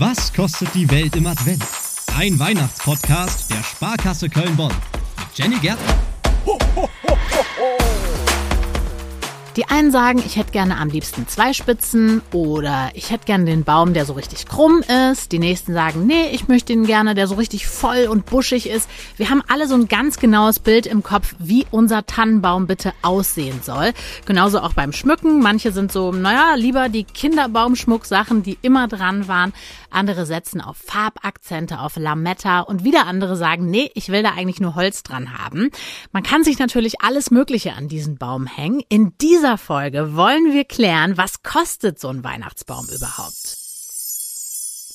Was kostet die Welt im Advent? Ein Weihnachtspodcast der Sparkasse Köln-Bonn mit Jenny Gärtner. Die einen sagen, ich hätte gerne am liebsten zwei Spitzen oder ich hätte gerne den Baum, der so richtig krumm ist. Die nächsten sagen, nee, ich möchte ihn gerne, der so richtig voll und buschig ist. Wir haben alle so ein ganz genaues Bild im Kopf, wie unser Tannenbaum bitte aussehen soll. Genauso auch beim Schmücken. Manche sind so, naja, lieber die Kinderbaumschmucksachen, die immer dran waren. Andere setzen auf Farbakzente, auf Lametta und wieder andere sagen, nee, ich will da eigentlich nur Holz dran haben. Man kann sich natürlich alles Mögliche an diesen Baum hängen. In dieser dieser Folge wollen wir klären, was kostet so ein Weihnachtsbaum überhaupt?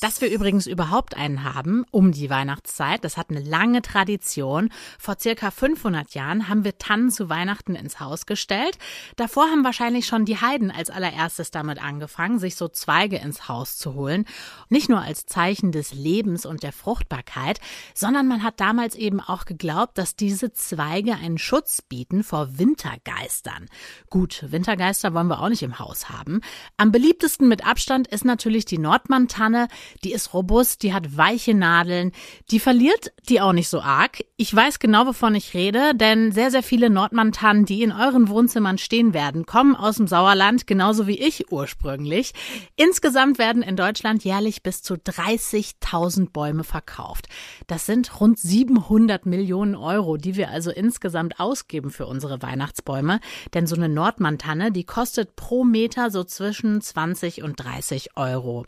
Dass wir übrigens überhaupt einen haben um die Weihnachtszeit, das hat eine lange Tradition. Vor circa 500 Jahren haben wir Tannen zu Weihnachten ins Haus gestellt. Davor haben wahrscheinlich schon die Heiden als allererstes damit angefangen, sich so Zweige ins Haus zu holen. Nicht nur als Zeichen des Lebens und der Fruchtbarkeit, sondern man hat damals eben auch geglaubt, dass diese Zweige einen Schutz bieten vor Wintergeistern. Gut, Wintergeister wollen wir auch nicht im Haus haben. Am beliebtesten mit Abstand ist natürlich die Nordmann-Tanne. Die ist robust, die hat weiche Nadeln, die verliert die auch nicht so arg. Ich weiß genau, wovon ich rede, denn sehr, sehr viele Nordmantannen, die in euren Wohnzimmern stehen werden, kommen aus dem Sauerland, genauso wie ich ursprünglich. Insgesamt werden in Deutschland jährlich bis zu 30.000 Bäume verkauft. Das sind rund 700 Millionen Euro, die wir also insgesamt ausgeben für unsere Weihnachtsbäume. Denn so eine Nordmantanne, die kostet pro Meter so zwischen 20 und 30 Euro.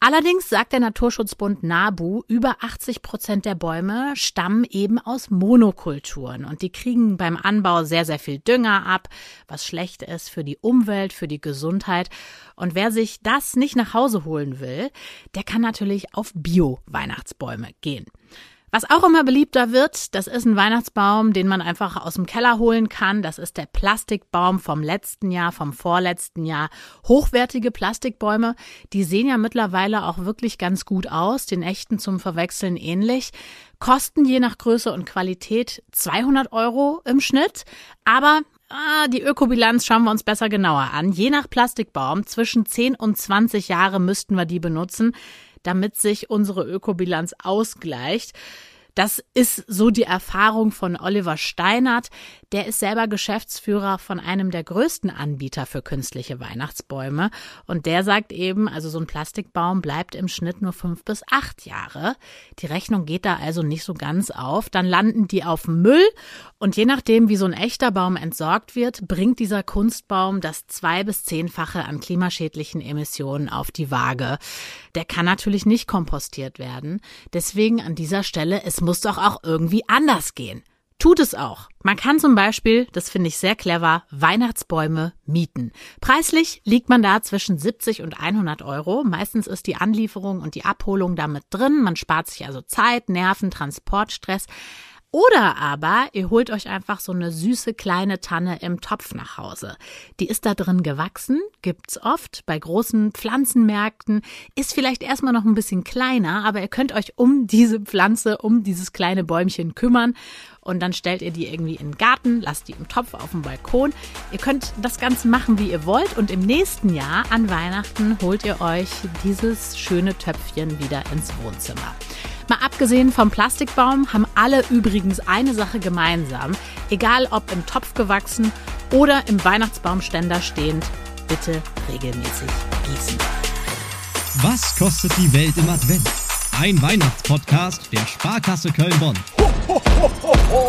Allerdings sagt der Naturschutzbund NABU, über 80 Prozent der Bäume stammen eben aus Monokulturen und die kriegen beim Anbau sehr, sehr viel Dünger ab, was schlecht ist für die Umwelt, für die Gesundheit. Und wer sich das nicht nach Hause holen will, der kann natürlich auf Bio-Weihnachtsbäume gehen. Was auch immer beliebter wird, das ist ein Weihnachtsbaum, den man einfach aus dem Keller holen kann. Das ist der Plastikbaum vom letzten Jahr, vom vorletzten Jahr. Hochwertige Plastikbäume, die sehen ja mittlerweile auch wirklich ganz gut aus, den echten zum Verwechseln ähnlich. Kosten je nach Größe und Qualität 200 Euro im Schnitt. Aber Ah, die Ökobilanz schauen wir uns besser genauer an. Je nach Plastikbaum zwischen 10 und 20 Jahre müssten wir die benutzen damit sich unsere Ökobilanz ausgleicht. Das ist so die Erfahrung von Oliver Steinert. Der ist selber Geschäftsführer von einem der größten Anbieter für künstliche Weihnachtsbäume. Und der sagt eben, also so ein Plastikbaum bleibt im Schnitt nur fünf bis acht Jahre. Die Rechnung geht da also nicht so ganz auf. Dann landen die auf Müll. Und je nachdem, wie so ein echter Baum entsorgt wird, bringt dieser Kunstbaum das zwei bis zehnfache an klimaschädlichen Emissionen auf die Waage. Der kann natürlich nicht kompostiert werden. Deswegen an dieser Stelle, es muss doch auch irgendwie anders gehen. Tut es auch. Man kann zum Beispiel, das finde ich sehr clever, Weihnachtsbäume mieten. Preislich liegt man da zwischen 70 und 100 Euro. Meistens ist die Anlieferung und die Abholung damit drin. Man spart sich also Zeit, Nerven, Transportstress. Oder aber ihr holt euch einfach so eine süße kleine Tanne im Topf nach Hause. Die ist da drin gewachsen, gibt's oft bei großen Pflanzenmärkten, ist vielleicht erstmal noch ein bisschen kleiner, aber ihr könnt euch um diese Pflanze, um dieses kleine Bäumchen kümmern und dann stellt ihr die irgendwie in den Garten, lasst die im Topf auf dem Balkon. Ihr könnt das Ganze machen, wie ihr wollt und im nächsten Jahr an Weihnachten holt ihr euch dieses schöne Töpfchen wieder ins Wohnzimmer. Mal abgesehen vom Plastikbaum haben alle übrigens eine Sache gemeinsam. Egal ob im Topf gewachsen oder im Weihnachtsbaumständer stehend, bitte regelmäßig gießen. Was kostet die Welt im Advent? Ein Weihnachtspodcast der Sparkasse Köln-Bonn. Ho, ho, ho,